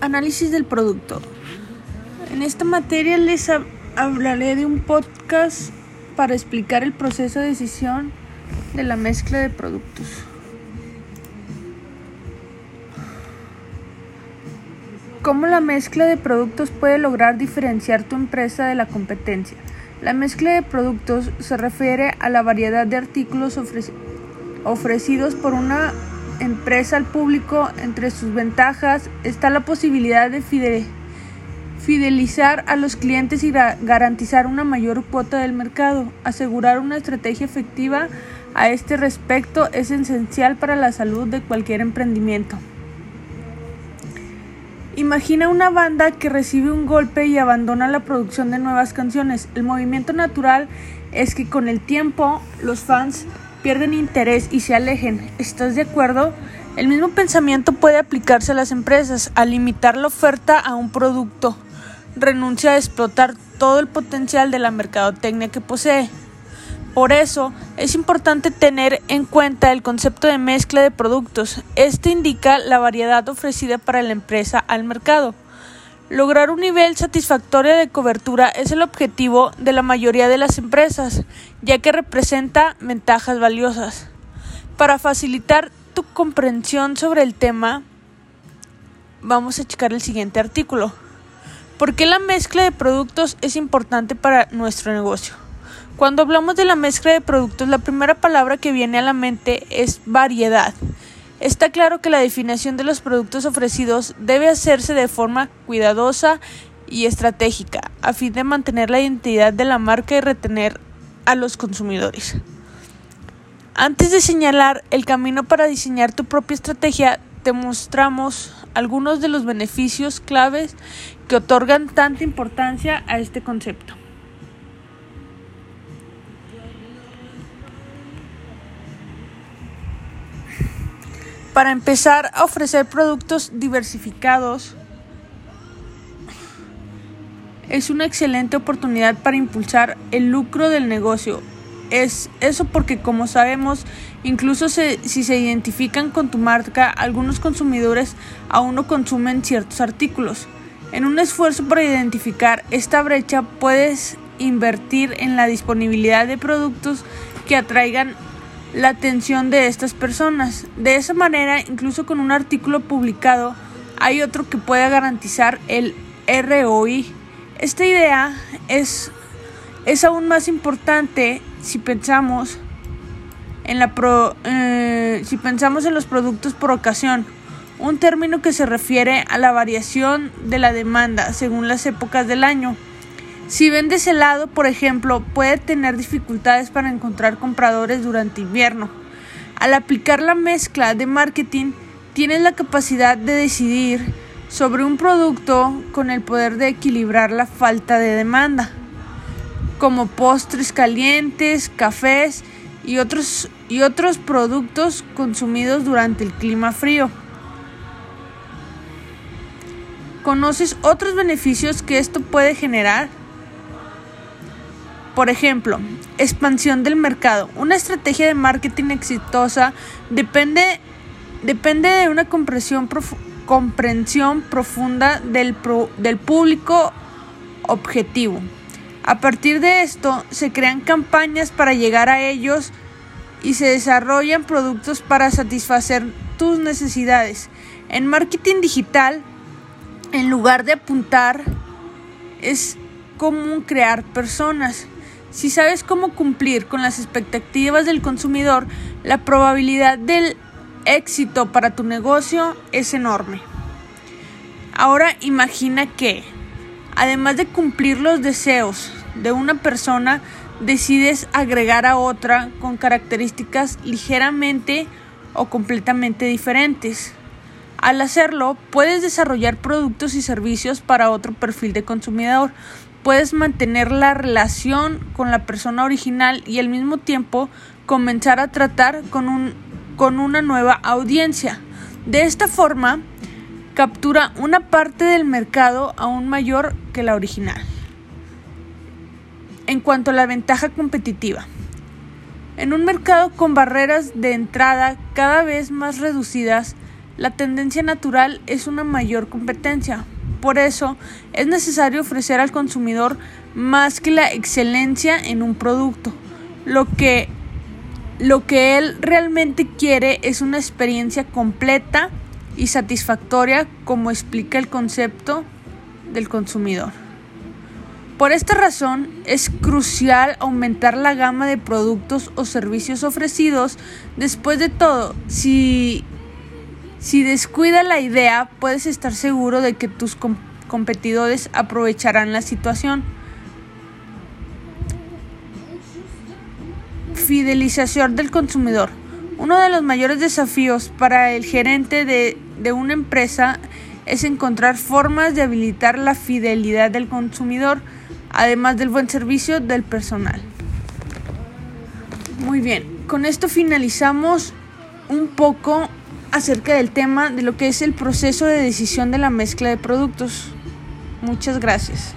Análisis del producto. En esta materia les hablaré de un podcast para explicar el proceso de decisión de la mezcla de productos. ¿Cómo la mezcla de productos puede lograr diferenciar tu empresa de la competencia? La mezcla de productos se refiere a la variedad de artículos ofrecidos por una empresa al público, entre sus ventajas está la posibilidad de fidelizar a los clientes y garantizar una mayor cuota del mercado. Asegurar una estrategia efectiva a este respecto es esencial para la salud de cualquier emprendimiento. Imagina una banda que recibe un golpe y abandona la producción de nuevas canciones. El movimiento natural es que con el tiempo los fans pierden interés y se alejen. ¿Estás de acuerdo? El mismo pensamiento puede aplicarse a las empresas. Al limitar la oferta a un producto, renuncia a explotar todo el potencial de la mercadotecnia que posee. Por eso, es importante tener en cuenta el concepto de mezcla de productos. Este indica la variedad ofrecida para la empresa al mercado. Lograr un nivel satisfactorio de cobertura es el objetivo de la mayoría de las empresas, ya que representa ventajas valiosas. Para facilitar tu comprensión sobre el tema, vamos a checar el siguiente artículo. ¿Por qué la mezcla de productos es importante para nuestro negocio? Cuando hablamos de la mezcla de productos, la primera palabra que viene a la mente es variedad. Está claro que la definición de los productos ofrecidos debe hacerse de forma cuidadosa y estratégica a fin de mantener la identidad de la marca y retener a los consumidores. Antes de señalar el camino para diseñar tu propia estrategia, te mostramos algunos de los beneficios claves que otorgan tanta importancia a este concepto. Para empezar a ofrecer productos diversificados es una excelente oportunidad para impulsar el lucro del negocio. Es eso porque como sabemos, incluso si se identifican con tu marca, algunos consumidores aún no consumen ciertos artículos. En un esfuerzo por identificar esta brecha puedes invertir en la disponibilidad de productos que atraigan la atención de estas personas. De esa manera, incluso con un artículo publicado, hay otro que puede garantizar el ROI. Esta idea es, es aún más importante si pensamos en la eh, si pensamos en los productos por ocasión, un término que se refiere a la variación de la demanda según las épocas del año. Si vendes helado, por ejemplo, puede tener dificultades para encontrar compradores durante invierno. Al aplicar la mezcla de marketing, tienes la capacidad de decidir sobre un producto con el poder de equilibrar la falta de demanda, como postres calientes, cafés y otros, y otros productos consumidos durante el clima frío. ¿Conoces otros beneficios que esto puede generar? Por ejemplo, expansión del mercado. Una estrategia de marketing exitosa depende, depende de una comprensión, profunda del, del público objetivo. A partir de esto, se crean campañas para llegar a ellos y se desarrollan productos para satisfacer tus necesidades. En marketing digital, en lugar de apuntar, es común crear personas. Si sabes cómo cumplir con las expectativas del consumidor, la probabilidad del éxito para tu negocio es enorme. Ahora imagina que, además de cumplir los deseos de una persona, decides agregar a otra con características ligeramente o completamente diferentes. Al hacerlo, puedes desarrollar productos y servicios para otro perfil de consumidor, puedes mantener la relación con la persona original y al mismo tiempo comenzar a tratar con, un, con una nueva audiencia. De esta forma, captura una parte del mercado aún mayor que la original. En cuanto a la ventaja competitiva, en un mercado con barreras de entrada cada vez más reducidas, La tendencia natural es una mayor competencia. Por eso es necesario ofrecer al consumidor más que la excelencia en un producto. Lo que, lo que él realmente quiere es una experiencia completa y satisfactoria como explica el concepto del consumidor. Por esta razón es crucial aumentar la gama de productos o servicios ofrecidos. Después de todo, si, si descuida la idea, puedes estar seguro de que tus competidores aprovecharán la situación. Fidelización del consumidor. Uno de los mayores desafíos para el gerente de, de una empresa es encontrar formas de habilitar la fidelidad del consumidor además del buen servicio del personal. Muy bien, con esto finalizamos un poco acerca del tema de lo que es el proceso de decisión de la mezcla de productos. Muchas gracias.